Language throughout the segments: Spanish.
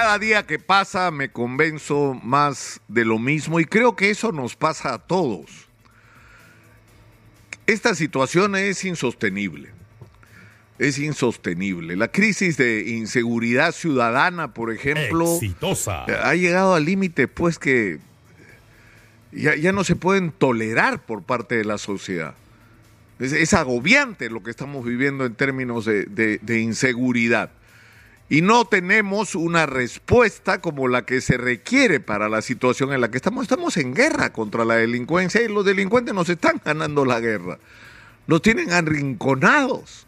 Cada día que pasa me convenzo más de lo mismo y creo que eso nos pasa a todos. Esta situación es insostenible. Es insostenible. La crisis de inseguridad ciudadana, por ejemplo, Exitosa. ha llegado al límite, pues que ya, ya no se pueden tolerar por parte de la sociedad. Es, es agobiante lo que estamos viviendo en términos de, de- de inseguridad. Y no tenemos una respuesta como la que se requiere para la situación en la que estamos. Estamos en guerra contra la delincuencia y los delincuentes nos están ganando la guerra. Nos tienen arrinconados.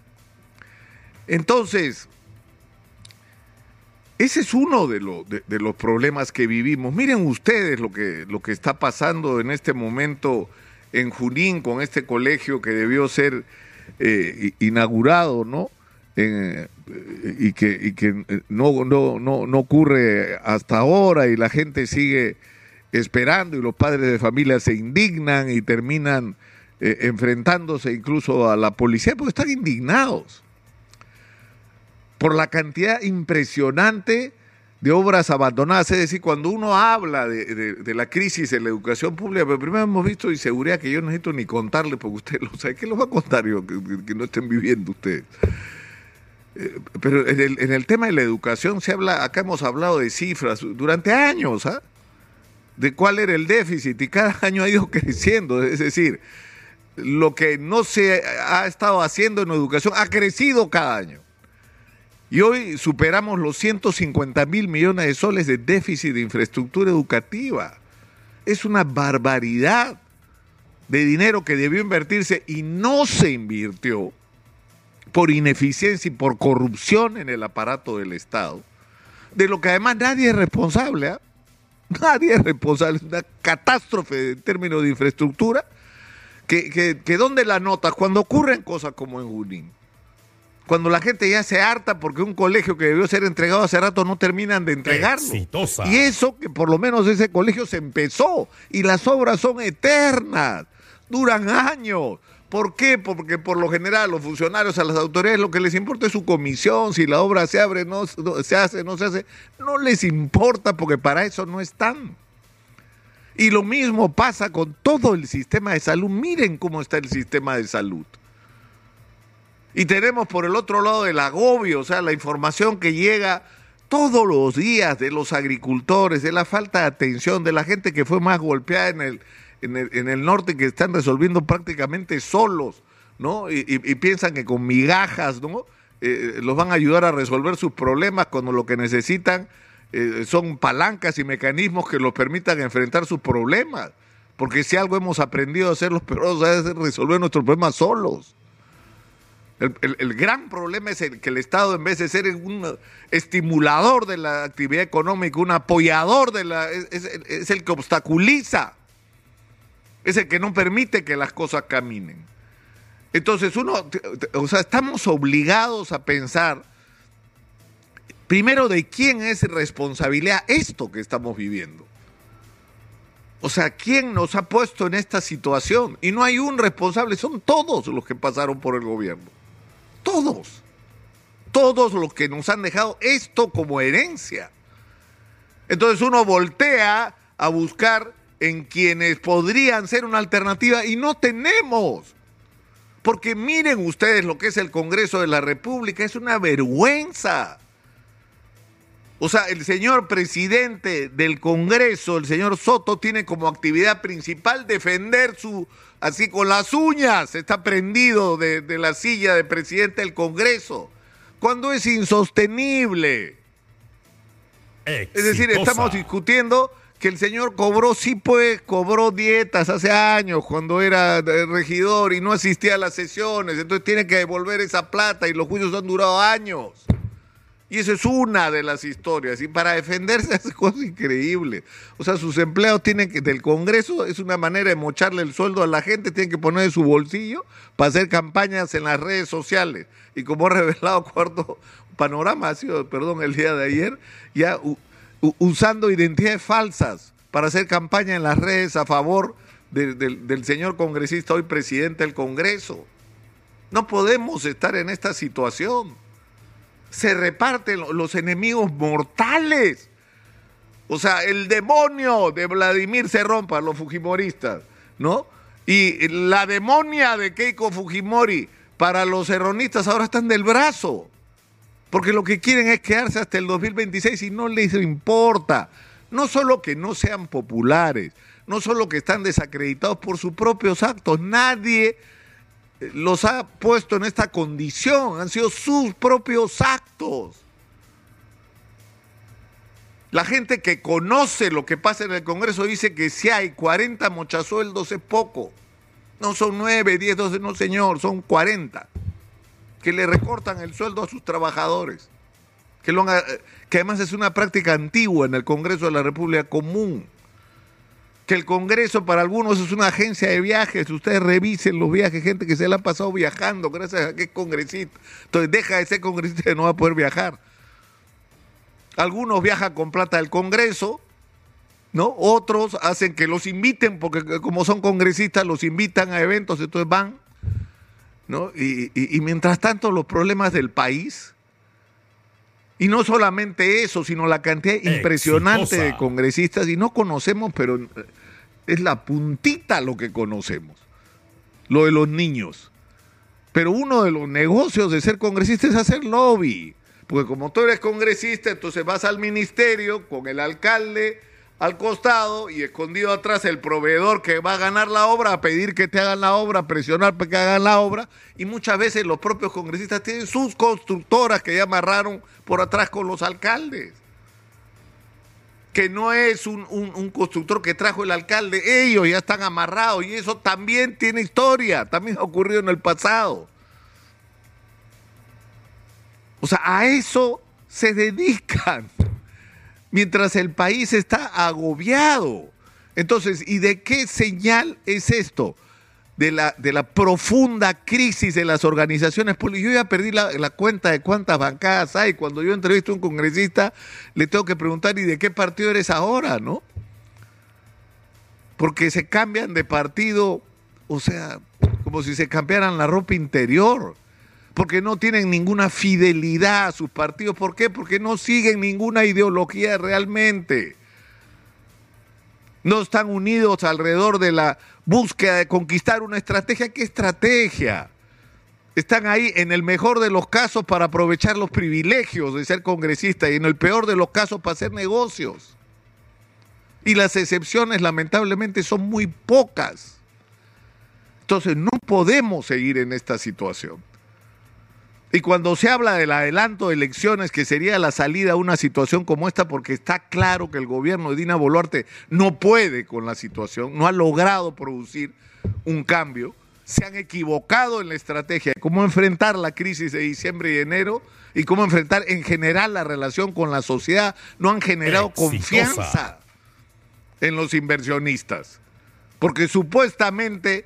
Entonces, ese es uno de, lo- de- de los problemas que vivimos. Miren ustedes lo que, lo que está pasando en este momento en Junín con este colegio que debió ser eh, inaugurado, ¿no? Y que, y que eh, no, no, no, no ocurre hasta ahora y la gente sigue esperando y los padres de familia se indignan y terminan eh, enfrentándose incluso a la policía porque están indignados por la cantidad impresionante de obras abandonadas. Es decir, cuando uno habla de, la crisis en la educación pública, pero primero hemos visto inseguridad que yo no necesito ni contarle porque usted lo sabe. ¿Qué lo va a contar yo que no estén viviendo ustedes? Eh, Pero en el, tema de la educación se habla, acá hemos hablado de cifras durante años, ¿ah? De cuál era el déficit y cada año ha ido creciendo. Es decir, lo que no se ha estado haciendo en educación ha crecido cada año. Y hoy superamos los 150 mil millones de soles de déficit de infraestructura educativa. Es una barbaridad de dinero que debió invertirse y no se invirtió por ineficiencia y por corrupción en el aparato del Estado, de lo que además nadie es responsable. ¿ah? Nadie es responsable. Es una catástrofe en términos de infraestructura. Que, que, que ¿Dónde la notas? Cuando ocurren cosas como en Junín cuando la gente ya se harta porque un colegio que debió ser entregado hace rato no terminan de entregarlo. Exitosa. Y eso que por lo menos ese colegio se empezó y las obras son eternas, duran años. ¿Por qué? Porque por lo general los funcionarios, a las autoridades, lo que les importa es su comisión, si la obra se abre, no- se hace, no se hace. No les importa porque para eso no están. Y lo mismo pasa con todo el sistema de salud. Miren cómo está el sistema de salud. Y tenemos por el otro lado el agobio, o sea, la información que llega todos los días de los agricultores, de la falta de atención, de la gente que fue más golpeada en el, en el, norte, que están resolviendo prácticamente solos, ¿no? Y, piensan que con migajas, ¿no? Eh, los van a ayudar a resolver sus problemas cuando lo que necesitan eh, son palancas y mecanismos que los permitan enfrentar sus problemas. Porque si algo hemos aprendido a hacer los peruanos es resolver nuestros problemas solos. El, gran problema es el que el Estado, en vez de ser un estimulador de la actividad económica, un apoyador de la. es el que obstaculiza. Es el que no permite que las cosas caminen. Entonces, uno. O sea, estamos obligados a pensar. Primero, de quién es responsabilidad esto que estamos viviendo. O sea, ¿quién nos ha puesto en esta situación? Y no hay un responsable, son todos los que pasaron por el gobierno. Todos. Todos los que nos han dejado esto como herencia. Entonces uno voltea a buscar en quienes podrían ser una alternativa y no tenemos. Porque miren ustedes lo que es el Congreso de la República, es una vergüenza. O sea, el señor presidente del Congreso, el señor Soto, tiene como actividad principal defender su, así con las uñas, está prendido de, de la silla de presidente del Congreso, cuando es insostenible. Es decir, estamos discutiendo que el señor cobró, sí pues, cobró dietas hace años cuando era eh, regidor y no asistía a las sesiones, entonces tiene que devolver esa plata y los juicios han durado años. Y eso es una de las historias. Y para defenderse hace cosas increíbles. O sea, sus empleados tienen que, del Congreso, es una manera de mocharle el sueldo a la gente, tienen que poner de su bolsillo para hacer campañas en las redes sociales. Y como ha revelado Cuarto Panorama, ha sido, perdón, el día de ayer, ya usando identidades falsas para hacer campaña en las redes a favor de- del- del señor congresista, hoy presidente del Congreso. No podemos estar en esta situación. se reparten los enemigos mortales. O sea, el demonio de Vladimir se rompa, los fujimoristas, ¿no? Y la demonia de Keiko Fujimori para los erronistas ahora están del brazo. Porque lo que quieren es quedarse hasta el 2026 y no les importa. No solo que no sean populares, no solo que están desacreditados por sus propios actos, nadie eh, los ha puesto en esta condición, han sido sus propios actos. La gente que conoce lo que pasa en el Congreso dice que si hay 40 mochasueldos es poco. No son 9, 10, 12, no señor, son 40. Que le recortan el sueldo a sus trabajadores. Que, lo que además es una práctica antigua en el Congreso de la República común. Que el Congreso para algunos es una agencia de viajes. Ustedes revisen los viajes, gente que se la ha pasado viajando gracias a que es congresista. Entonces deja de ser congresista y no va a poder viajar. Algunos viajan con plata del Congreso, ¿no? Otros hacen que los inviten, porque como son congresistas, los invitan a eventos, entonces van, ¿no? Y, mientras tanto, los problemas del país, y no solamente eso, sino la cantidad impresionante de congresistas, y no conocemos, pero es la puntita lo que conocemos, lo de los niños. Pero uno de los negocios de ser congresista es hacer lobby. Porque como tú eres congresista, entonces vas al ministerio con el alcalde al costado y escondido atrás el proveedor que va a ganar la obra, a pedir que te hagan la obra, a presionar para que hagan la obra. Y muchas veces los propios congresistas tienen sus constructoras que ya amarraron por atrás con los alcaldes. Que no es un, un constructor que trajo el alcalde, ellos ya están amarrados y eso también tiene historia, también ha ocurrido en el pasado. O sea, a eso se dedican mientras el país está agobiado. Entonces, ¿y de qué señal es esto? De la, de la profunda crisis de las organizaciones políticas. Yo ya perdí la, la, cuenta de cuántas bancadas hay. Cuando yo entrevisto a un congresista, le tengo que preguntar, ¿y de qué partido eres ahora? ¿No? Porque se cambian de partido, o sea, como si se cambiaran la ropa interior porque no tienen ninguna fidelidad a sus partidos. ¿Por qué? Porque no siguen ninguna ideología realmente. No están unidos alrededor de la búsqueda de conquistar una estrategia. ¿Qué estrategia? Están ahí en el mejor de los casos para aprovechar los privilegios de ser congresista y en el peor de los casos para hacer negocios. Y las excepciones lamentablemente son muy pocas. Entonces no podemos seguir en esta situación. Y cuando se habla del adelanto de elecciones, que sería la salida a una situación como esta, porque está claro que el gobierno de Dina Boluarte no puede con la situación, no ha logrado producir un cambio, se han equivocado en la estrategia de cómo enfrentar la crisis de diciembre y enero y cómo enfrentar en general la relación con la sociedad, no han generado confianza en los inversionistas, porque supuestamente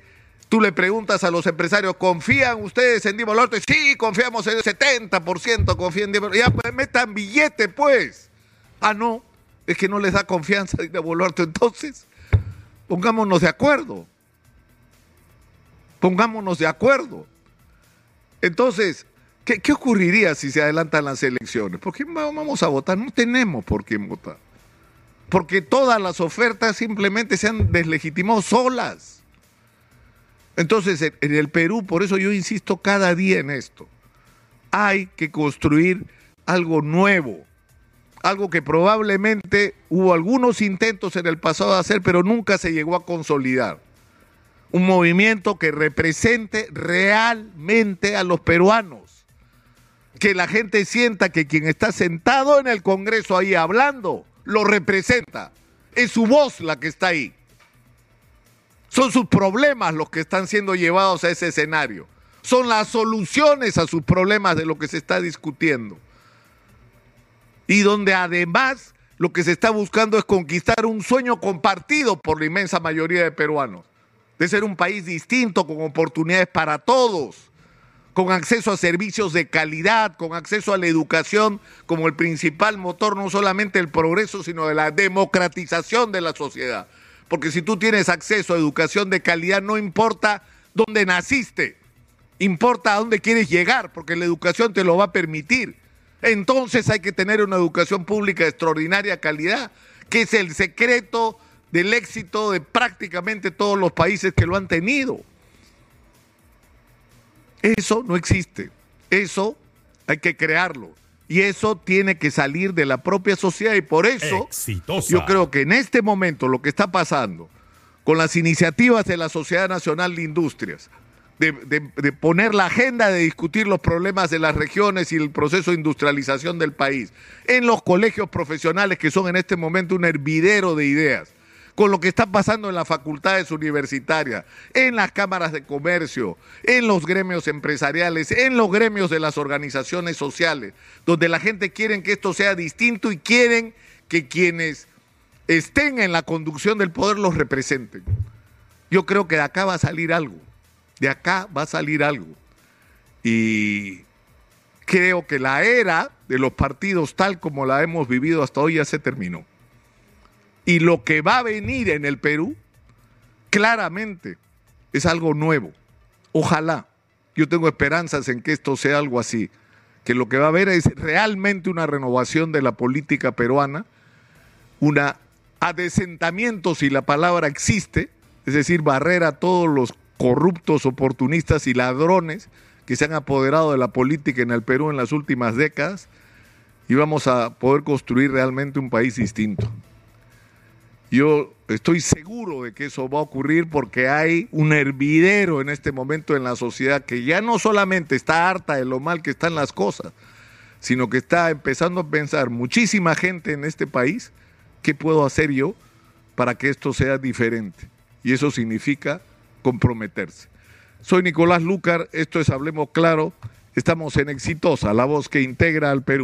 Tú le preguntas a los empresarios, ¿confían ustedes en Dimo Boluarte? Sí, confiamos en el 70%, confían en Dimo Ya, pues metan billete, pues. Ah, no, es que no les da confianza Dimo Boluarte. Entonces, pongámonos de acuerdo. Pongámonos de acuerdo. Entonces, ¿qué, ¿qué, ocurriría si se adelantan las elecciones? ¿Por qué vamos a votar? No tenemos por qué votar. Porque todas las ofertas simplemente se han deslegitimado solas. Entonces, en el Perú, por eso yo insisto cada día en esto, hay que construir algo nuevo, algo que probablemente hubo algunos intentos en el pasado de hacer, pero nunca se llegó a consolidar. Un movimiento que represente realmente a los peruanos, que la gente sienta que quien está sentado en el Congreso ahí hablando, lo representa, es su voz la que está ahí. Son sus problemas los que están siendo llevados a ese escenario. Son las soluciones a sus problemas de lo que se está discutiendo. Y donde además lo que se está buscando es conquistar un sueño compartido por la inmensa mayoría de peruanos. De ser un país distinto, con oportunidades para todos, con acceso a servicios de calidad, con acceso a la educación como el principal motor no solamente del progreso, sino de la democratización de la sociedad. Porque si tú tienes acceso a educación de calidad, no importa dónde naciste, importa a dónde quieres llegar, porque la educación te lo va a permitir. Entonces hay que tener una educación pública de extraordinaria calidad, que es el secreto del éxito de prácticamente todos los países que lo han tenido. Eso no existe. Eso hay que crearlo. Y eso tiene que salir de la propia sociedad y por eso Exitosa. yo creo que en este momento lo que está pasando con las iniciativas de la Sociedad Nacional de Industrias, de, de- de poner la agenda de discutir los problemas de las regiones y el proceso de industrialización del país, en los colegios profesionales que son en este momento un hervidero de ideas, con lo que está pasando en las facultades universitarias, en las cámaras de comercio, en los gremios empresariales, en los gremios de las organizaciones sociales, donde la gente quiere que esto sea distinto y quieren que quienes estén en la conducción del poder los representen. Yo creo que de acá va a salir algo, de acá va a salir algo. Y creo que la era de los partidos tal como la hemos vivido hasta hoy ya se terminó. Y lo que va a venir en el Perú, claramente, es algo nuevo. Ojalá. Yo tengo esperanzas en que esto sea algo así. Que lo que va a haber es realmente una renovación de la política peruana, una adesentamiento, si la palabra existe, es decir, barrer a todos los corruptos, oportunistas y ladrones que se han apoderado de la política en el Perú en las últimas décadas, y vamos a poder construir realmente un país distinto. Yo estoy seguro de que eso va a ocurrir porque hay un hervidero en este momento en la sociedad que ya no solamente está harta de lo mal que están las cosas, sino que está empezando a pensar muchísima gente en este país, ¿qué puedo hacer yo para que esto sea diferente? Y eso significa comprometerse. Soy Nicolás Lucar, esto es Hablemos Claro, estamos en Exitosa, la voz que integra al Perú.